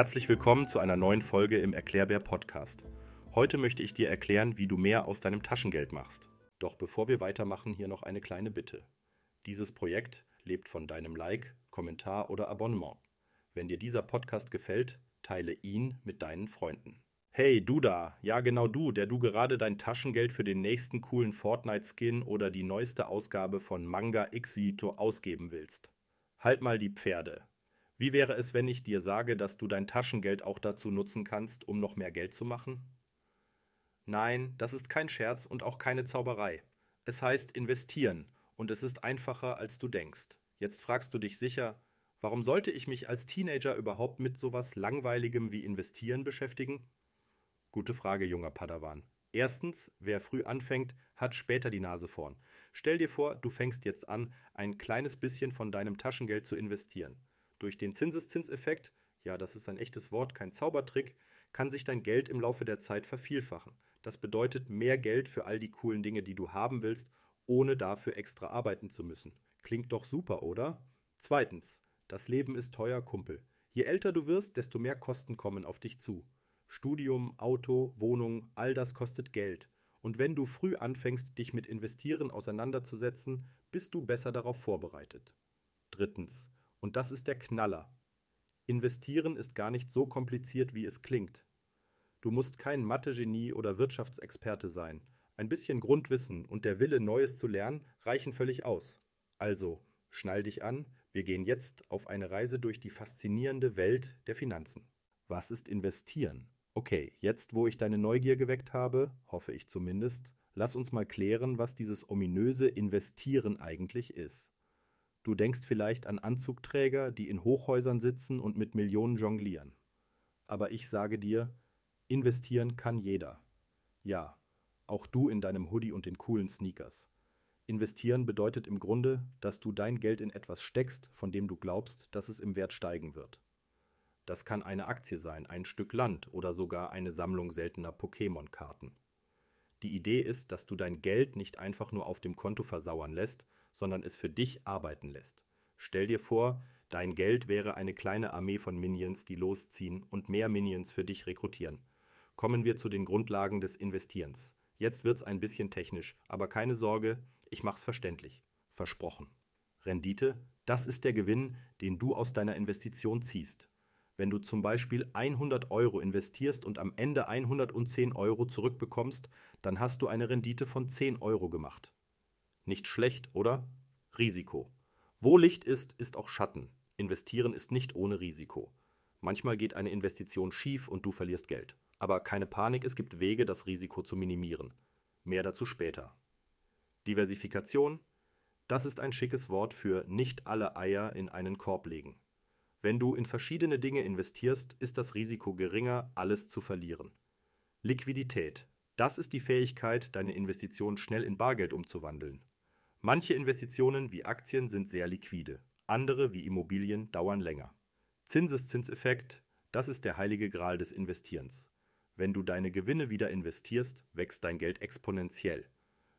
Herzlich willkommen zu einer neuen Folge im Erklärbär Podcast. Heute möchte ich dir erklären, wie du mehr aus deinem Taschengeld machst. Doch bevor wir weitermachen, hier noch eine kleine Bitte. Dieses Projekt lebt von deinem Like, Kommentar oder Abonnement. Wenn dir dieser Podcast gefällt, teile ihn mit deinen Freunden. Hey, du da, ja genau du, der du gerade dein Taschengeld für den nächsten coolen Fortnite-Skin oder die neueste Ausgabe von Manga Xito ausgeben willst. Halt mal die Pferde. Wie wäre es, wenn ich dir sage, dass du dein Taschengeld auch dazu nutzen kannst, um noch mehr Geld zu machen? Nein, das ist kein Scherz und auch keine Zauberei. Es heißt investieren und es ist einfacher, als du denkst. Jetzt fragst du dich sicher, warum sollte ich mich als Teenager überhaupt mit sowas Langweiligem wie investieren beschäftigen? Gute Frage, junger Padawan. Erstens, wer früh anfängt, hat später die Nase vorn. Stell dir vor, du fängst jetzt an, ein kleines bisschen von deinem Taschengeld zu investieren. Durch den Zinseszinseffekt, ja, das ist ein echtes Wort, kein Zaubertrick, kann sich dein Geld im Laufe der Zeit vervielfachen. Das bedeutet mehr Geld für all die coolen Dinge, die du haben willst, ohne dafür extra arbeiten zu müssen. Klingt doch super, oder? Zweitens, das Leben ist teuer, Kumpel. Je älter du wirst, desto mehr Kosten kommen auf dich zu. Studium, Auto, Wohnung, all das kostet Geld. Und wenn du früh anfängst, dich mit Investieren auseinanderzusetzen, bist du besser darauf vorbereitet. Drittens, und das ist der Knaller. Investieren ist gar nicht so kompliziert, wie es klingt. Du musst kein Mathe-Genie oder Wirtschaftsexperte sein. Ein bisschen Grundwissen und der Wille, Neues zu lernen, reichen völlig aus. Also, schnall dich an, wir gehen jetzt auf eine Reise durch die faszinierende Welt der Finanzen. Was ist investieren? Okay, jetzt wo ich deine Neugier geweckt habe, hoffe ich zumindest, lass uns mal klären, was dieses ominöse Investieren eigentlich ist. Du denkst vielleicht an Anzugträger, die in Hochhäusern sitzen und mit Millionen jonglieren. Aber ich sage dir, investieren kann jeder. Ja, auch du in deinem Hoodie und den coolen Sneakers. Investieren bedeutet im Grunde, dass du dein Geld in etwas steckst, von dem du glaubst, dass es im Wert steigen wird. Das kann eine Aktie sein, ein Stück Land oder sogar eine Sammlung seltener Pokémon-Karten. Die Idee ist, dass du dein Geld nicht einfach nur auf dem Konto versauern lässt, sondern es für dich arbeiten lässt. Stell dir vor, dein Geld wäre eine kleine Armee von Minions, die losziehen und mehr Minions für dich rekrutieren. Kommen wir zu den Grundlagen des Investierens. Jetzt wird's ein bisschen technisch, aber keine Sorge, ich mach's verständlich. Versprochen. Rendite, das ist der Gewinn, den du aus deiner Investition ziehst. Wenn du zum Beispiel 100 Euro investierst und am Ende 110 Euro zurückbekommst, dann hast du eine Rendite von 10 Euro gemacht. Nicht schlecht, oder? Risiko. Wo Licht ist, ist auch Schatten. Investieren ist nicht ohne Risiko. Manchmal geht eine Investition schief und du verlierst Geld. Aber keine Panik, es gibt Wege, das Risiko zu minimieren. Mehr dazu später. Diversifikation, das ist ein schickes Wort für nicht alle Eier in einen Korb legen. Wenn du in verschiedene Dinge investierst, ist das Risiko geringer, alles zu verlieren. Liquidität, das ist die Fähigkeit, deine Investition schnell in Bargeld umzuwandeln. Manche Investitionen wie Aktien sind sehr liquide, andere wie Immobilien dauern länger. Zinseszinseffekt, das ist der heilige Gral des Investierens. Wenn du deine Gewinne wieder investierst, wächst dein Geld exponentiell.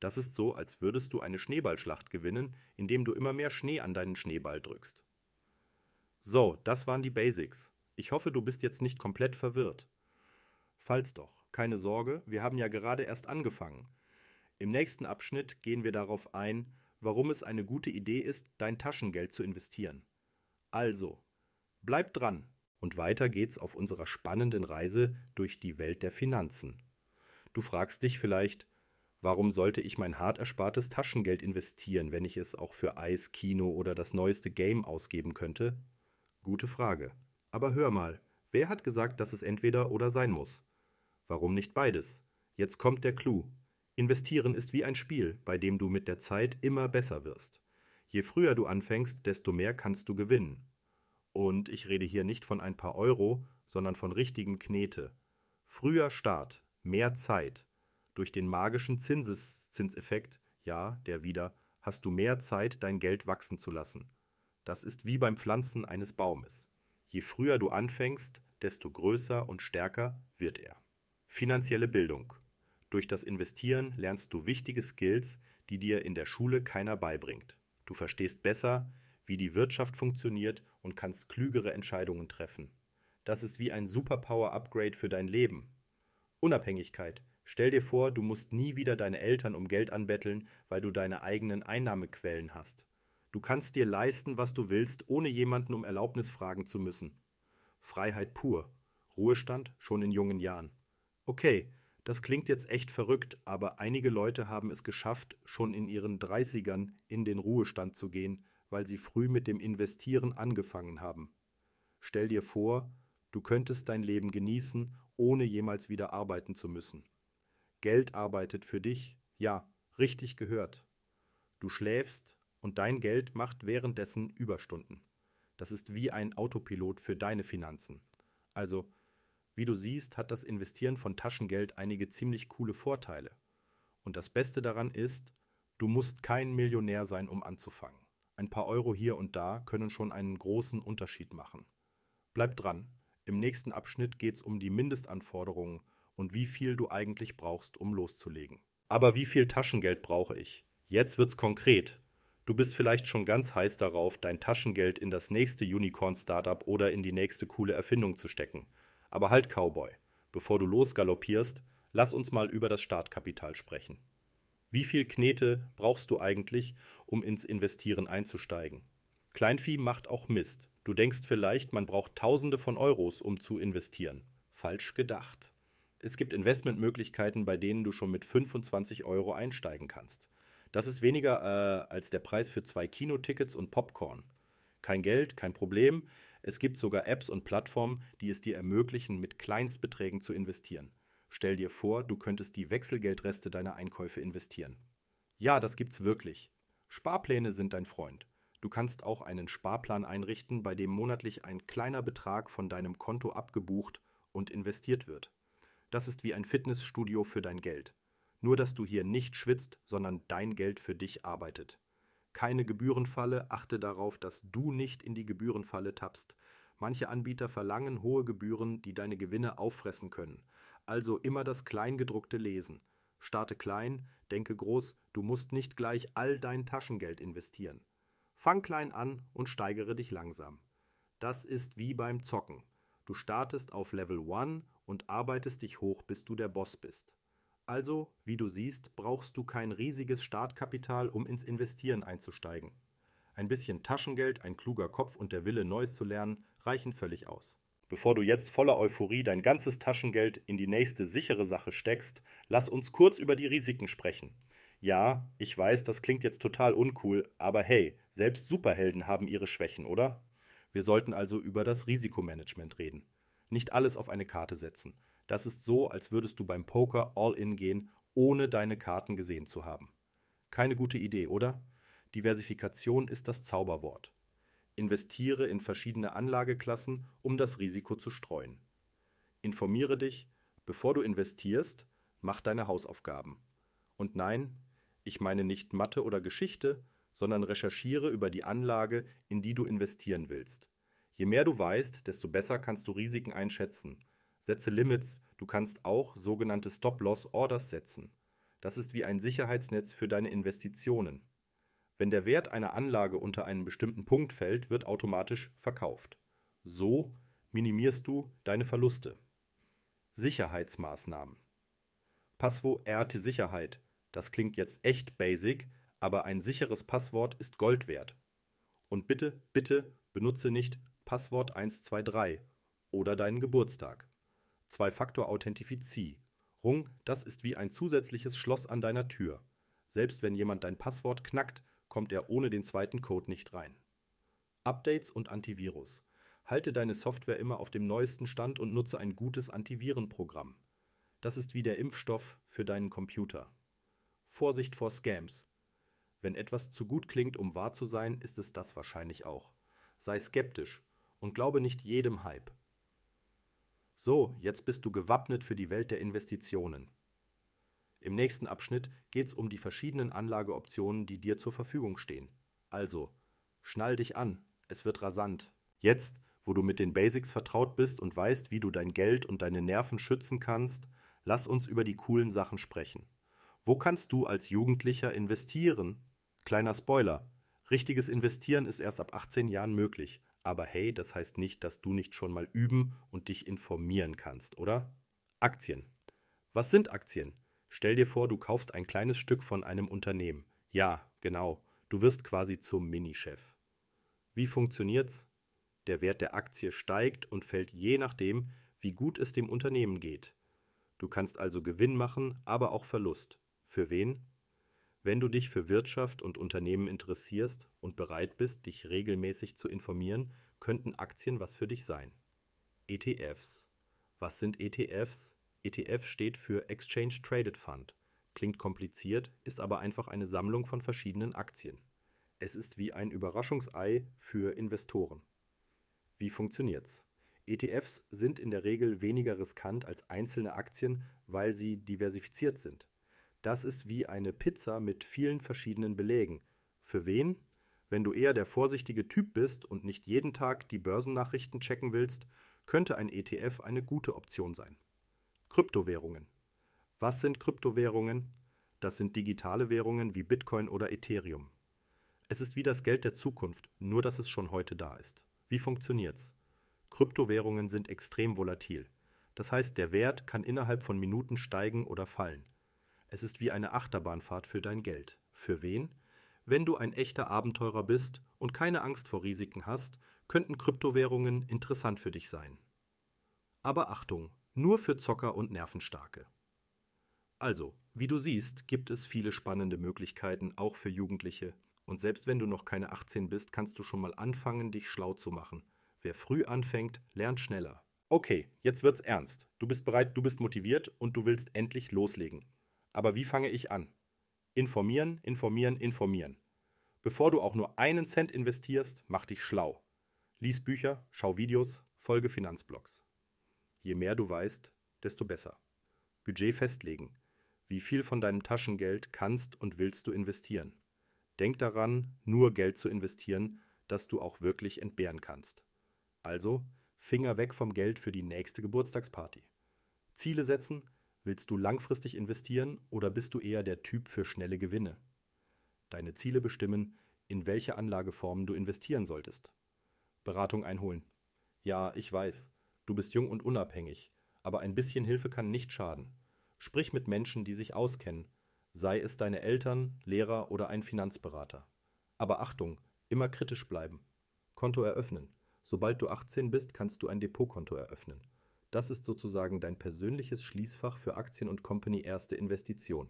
Das ist so, als würdest du eine Schneeballschlacht gewinnen, indem du immer mehr Schnee an deinen Schneeball drückst. So, das waren die Basics. Ich hoffe, du bist jetzt nicht komplett verwirrt. Falls doch, keine Sorge, wir haben ja gerade erst angefangen. Im nächsten Abschnitt gehen wir darauf ein, warum es eine gute Idee ist, dein Taschengeld zu investieren. Also, bleib dran und weiter geht's auf unserer spannenden Reise durch die Welt der Finanzen. Du fragst dich vielleicht, warum sollte ich mein hart erspartes Taschengeld investieren, wenn ich es auch für Eis, Kino oder das neueste Game ausgeben könnte? Gute Frage. Aber hör mal, wer hat gesagt, dass es entweder oder sein muss? Warum nicht beides? Jetzt kommt der Clou. Investieren ist wie ein Spiel, bei dem du mit der Zeit immer besser wirst. Je früher du anfängst, desto mehr kannst du gewinnen. Und ich rede hier nicht von ein paar Euro, sondern von richtigen Knete. Früher Start, mehr Zeit. Durch den magischen Zinseszinseffekt, ja, der wieder, hast du mehr Zeit, dein Geld wachsen zu lassen. Das ist wie beim Pflanzen eines Baumes. Je früher du anfängst, desto größer und stärker wird er. Finanzielle Bildung. Durch das Investieren lernst du wichtige Skills, die dir in der Schule keiner beibringt. Du verstehst besser, wie die Wirtschaft funktioniert und kannst klügere Entscheidungen treffen. Das ist wie ein Superpower-Upgrade für dein Leben. Unabhängigkeit. Stell dir vor, du musst nie wieder deine Eltern um Geld anbetteln, weil du deine eigenen Einnahmequellen hast. Du kannst dir leisten, was du willst, ohne jemanden um Erlaubnis fragen zu müssen. Freiheit pur. Ruhestand schon in jungen Jahren. Okay, das klingt jetzt echt verrückt, aber einige Leute haben es geschafft, schon in ihren Dreißigern in den Ruhestand zu gehen, weil sie früh mit dem Investieren angefangen haben. Stell dir vor, du könntest dein Leben genießen, ohne jemals wieder arbeiten zu müssen. Geld arbeitet für dich, ja, richtig gehört. Du schläfst und dein Geld macht währenddessen Überstunden. Das ist wie ein Autopilot für deine Finanzen. Also wie du siehst, hat das Investieren von Taschengeld einige ziemlich coole Vorteile. Und das Beste daran ist, du musst kein Millionär sein, um anzufangen. Ein paar Euro hier und da können schon einen großen Unterschied machen. Bleib dran. Im nächsten Abschnitt geht es um die Mindestanforderungen und wie viel du eigentlich brauchst, um loszulegen. Aber wie viel Taschengeld brauche ich? Jetzt wird's konkret. Du bist vielleicht schon ganz heiß darauf, dein Taschengeld in das nächste Unicorn-Startup oder in die nächste coole Erfindung zu stecken. Aber halt, Cowboy, bevor du losgaloppierst, lass uns mal über das Startkapital sprechen. Wie viel Knete brauchst du eigentlich, um ins Investieren einzusteigen? Kleinvieh macht auch Mist. Du denkst vielleicht, man braucht Tausende von Euros, um zu investieren. Falsch gedacht. Es gibt Investmentmöglichkeiten, bei denen du schon mit 25 Euro einsteigen kannst. Das ist weniger äh, als der Preis für zwei Kinotickets und Popcorn. Kein Geld, kein Problem. Es gibt sogar Apps und Plattformen, die es dir ermöglichen, mit Kleinstbeträgen zu investieren. Stell dir vor, du könntest die Wechselgeldreste deiner Einkäufe investieren. Ja, das gibt's wirklich. Sparpläne sind dein Freund. Du kannst auch einen Sparplan einrichten, bei dem monatlich ein kleiner Betrag von deinem Konto abgebucht und investiert wird. Das ist wie ein Fitnessstudio für dein Geld. Nur dass du hier nicht schwitzt, sondern dein Geld für dich arbeitet keine Gebührenfalle, achte darauf, dass du nicht in die Gebührenfalle tappst. Manche Anbieter verlangen hohe Gebühren, die deine Gewinne auffressen können. Also immer das Kleingedruckte lesen. Starte klein, denke groß, du musst nicht gleich all dein Taschengeld investieren. Fang klein an und steigere dich langsam. Das ist wie beim Zocken. Du startest auf Level 1 und arbeitest dich hoch, bis du der Boss bist. Also, wie du siehst, brauchst du kein riesiges Startkapital, um ins Investieren einzusteigen. Ein bisschen Taschengeld, ein kluger Kopf und der Wille, Neues zu lernen, reichen völlig aus. Bevor du jetzt voller Euphorie dein ganzes Taschengeld in die nächste sichere Sache steckst, lass uns kurz über die Risiken sprechen. Ja, ich weiß, das klingt jetzt total uncool, aber hey, selbst Superhelden haben ihre Schwächen, oder? Wir sollten also über das Risikomanagement reden. Nicht alles auf eine Karte setzen. Das ist so, als würdest du beim Poker all-in gehen, ohne deine Karten gesehen zu haben. Keine gute Idee, oder? Diversifikation ist das Zauberwort. Investiere in verschiedene Anlageklassen, um das Risiko zu streuen. Informiere dich, bevor du investierst, mach deine Hausaufgaben. Und nein, ich meine nicht Mathe oder Geschichte, sondern recherchiere über die Anlage, in die du investieren willst. Je mehr du weißt, desto besser kannst du Risiken einschätzen Setze Limits, du kannst auch sogenannte Stop-Loss-Orders setzen. Das ist wie ein Sicherheitsnetz für deine Investitionen. Wenn der Wert einer Anlage unter einen bestimmten Punkt fällt, wird automatisch verkauft. So minimierst du deine Verluste. Sicherheitsmaßnahmen. Passwo RT Sicherheit. Das klingt jetzt echt basic, aber ein sicheres Passwort ist Gold wert. Und bitte, bitte benutze nicht Passwort 123 oder deinen Geburtstag. Zwei-Faktor-Authentifizierung, das ist wie ein zusätzliches Schloss an deiner Tür. Selbst wenn jemand dein Passwort knackt, kommt er ohne den zweiten Code nicht rein. Updates und Antivirus. Halte deine Software immer auf dem neuesten Stand und nutze ein gutes Antivirenprogramm. Das ist wie der Impfstoff für deinen Computer. Vorsicht vor Scams. Wenn etwas zu gut klingt, um wahr zu sein, ist es das wahrscheinlich auch. Sei skeptisch und glaube nicht jedem Hype. So, jetzt bist du gewappnet für die Welt der Investitionen. Im nächsten Abschnitt geht es um die verschiedenen Anlageoptionen, die dir zur Verfügung stehen. Also, schnall dich an, es wird rasant. Jetzt, wo du mit den Basics vertraut bist und weißt, wie du dein Geld und deine Nerven schützen kannst, lass uns über die coolen Sachen sprechen. Wo kannst du als Jugendlicher investieren? Kleiner Spoiler. Richtiges Investieren ist erst ab 18 Jahren möglich. Aber hey, das heißt nicht, dass du nicht schon mal üben und dich informieren kannst, oder? Aktien. Was sind Aktien? Stell dir vor, du kaufst ein kleines Stück von einem Unternehmen. Ja, genau. Du wirst quasi zum Minichef. Wie funktioniert's? Der Wert der Aktie steigt und fällt je nachdem, wie gut es dem Unternehmen geht. Du kannst also Gewinn machen, aber auch Verlust. Für wen? Wenn du dich für Wirtschaft und Unternehmen interessierst und bereit bist, dich regelmäßig zu informieren, könnten Aktien was für dich sein. ETFs. Was sind ETFs? ETF steht für Exchange Traded Fund. Klingt kompliziert, ist aber einfach eine Sammlung von verschiedenen Aktien. Es ist wie ein Überraschungsei für Investoren. Wie funktioniert's? ETFs sind in der Regel weniger riskant als einzelne Aktien, weil sie diversifiziert sind. Das ist wie eine Pizza mit vielen verschiedenen Belägen. Für wen? Wenn du eher der vorsichtige Typ bist und nicht jeden Tag die Börsennachrichten checken willst, könnte ein ETF eine gute Option sein. Kryptowährungen. Was sind Kryptowährungen? Das sind digitale Währungen wie Bitcoin oder Ethereum. Es ist wie das Geld der Zukunft, nur dass es schon heute da ist. Wie funktioniert's? Kryptowährungen sind extrem volatil. Das heißt, der Wert kann innerhalb von Minuten steigen oder fallen. Es ist wie eine Achterbahnfahrt für dein Geld. Für wen? Wenn du ein echter Abenteurer bist und keine Angst vor Risiken hast, könnten Kryptowährungen interessant für dich sein. Aber Achtung, nur für Zocker und Nervenstarke. Also, wie du siehst, gibt es viele spannende Möglichkeiten auch für Jugendliche, und selbst wenn du noch keine 18 bist, kannst du schon mal anfangen, dich schlau zu machen. Wer früh anfängt, lernt schneller. Okay, jetzt wird's ernst. Du bist bereit, du bist motiviert und du willst endlich loslegen. Aber wie fange ich an? Informieren, informieren, informieren. Bevor du auch nur einen Cent investierst, mach dich schlau. Lies Bücher, schau Videos, folge Finanzblogs. Je mehr du weißt, desto besser. Budget festlegen. Wie viel von deinem Taschengeld kannst und willst du investieren? Denk daran, nur Geld zu investieren, das du auch wirklich entbehren kannst. Also, Finger weg vom Geld für die nächste Geburtstagsparty. Ziele setzen, Willst du langfristig investieren oder bist du eher der Typ für schnelle Gewinne? Deine Ziele bestimmen, in welche Anlageformen du investieren solltest. Beratung einholen. Ja, ich weiß, du bist jung und unabhängig, aber ein bisschen Hilfe kann nicht schaden. Sprich mit Menschen, die sich auskennen, sei es deine Eltern, Lehrer oder ein Finanzberater. Aber Achtung, immer kritisch bleiben. Konto eröffnen. Sobald du 18 bist, kannst du ein Depotkonto eröffnen. Das ist sozusagen dein persönliches Schließfach für Aktien und Company erste Investition.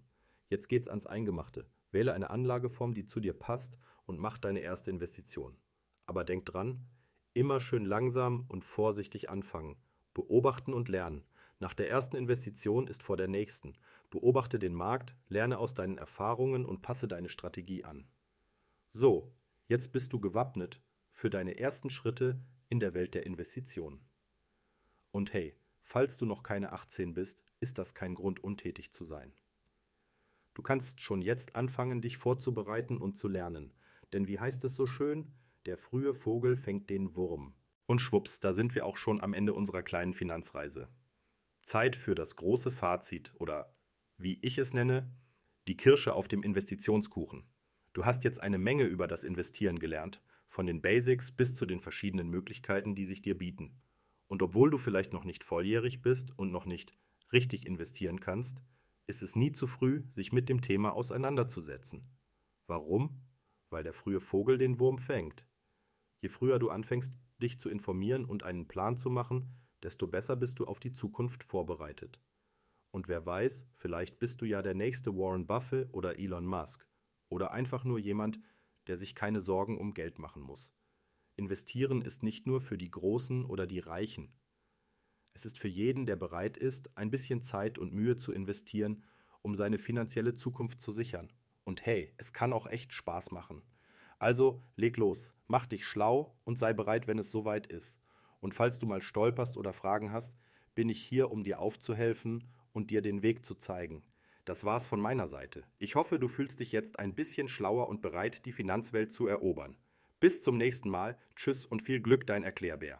Jetzt geht's ans Eingemachte. Wähle eine Anlageform, die zu dir passt und mach deine erste Investition. Aber denk dran, immer schön langsam und vorsichtig anfangen. Beobachten und lernen. Nach der ersten Investition ist vor der nächsten. Beobachte den Markt, lerne aus deinen Erfahrungen und passe deine Strategie an. So, jetzt bist du gewappnet für deine ersten Schritte in der Welt der Investitionen. Und hey, falls du noch keine 18 bist, ist das kein Grund, untätig zu sein. Du kannst schon jetzt anfangen, dich vorzubereiten und zu lernen. Denn wie heißt es so schön? Der frühe Vogel fängt den Wurm. Und schwupps, da sind wir auch schon am Ende unserer kleinen Finanzreise. Zeit für das große Fazit oder, wie ich es nenne, die Kirsche auf dem Investitionskuchen. Du hast jetzt eine Menge über das Investieren gelernt, von den Basics bis zu den verschiedenen Möglichkeiten, die sich dir bieten. Und obwohl du vielleicht noch nicht volljährig bist und noch nicht richtig investieren kannst, ist es nie zu früh, sich mit dem Thema auseinanderzusetzen. Warum? Weil der frühe Vogel den Wurm fängt. Je früher du anfängst, dich zu informieren und einen Plan zu machen, desto besser bist du auf die Zukunft vorbereitet. Und wer weiß, vielleicht bist du ja der nächste Warren Buffett oder Elon Musk oder einfach nur jemand, der sich keine Sorgen um Geld machen muss. Investieren ist nicht nur für die Großen oder die Reichen. Es ist für jeden, der bereit ist, ein bisschen Zeit und Mühe zu investieren, um seine finanzielle Zukunft zu sichern. Und hey, es kann auch echt Spaß machen. Also leg los, mach dich schlau und sei bereit, wenn es soweit ist. Und falls du mal stolperst oder Fragen hast, bin ich hier, um dir aufzuhelfen und dir den Weg zu zeigen. Das war's von meiner Seite. Ich hoffe, du fühlst dich jetzt ein bisschen schlauer und bereit, die Finanzwelt zu erobern. Bis zum nächsten Mal. Tschüss und viel Glück, dein Erklärbär.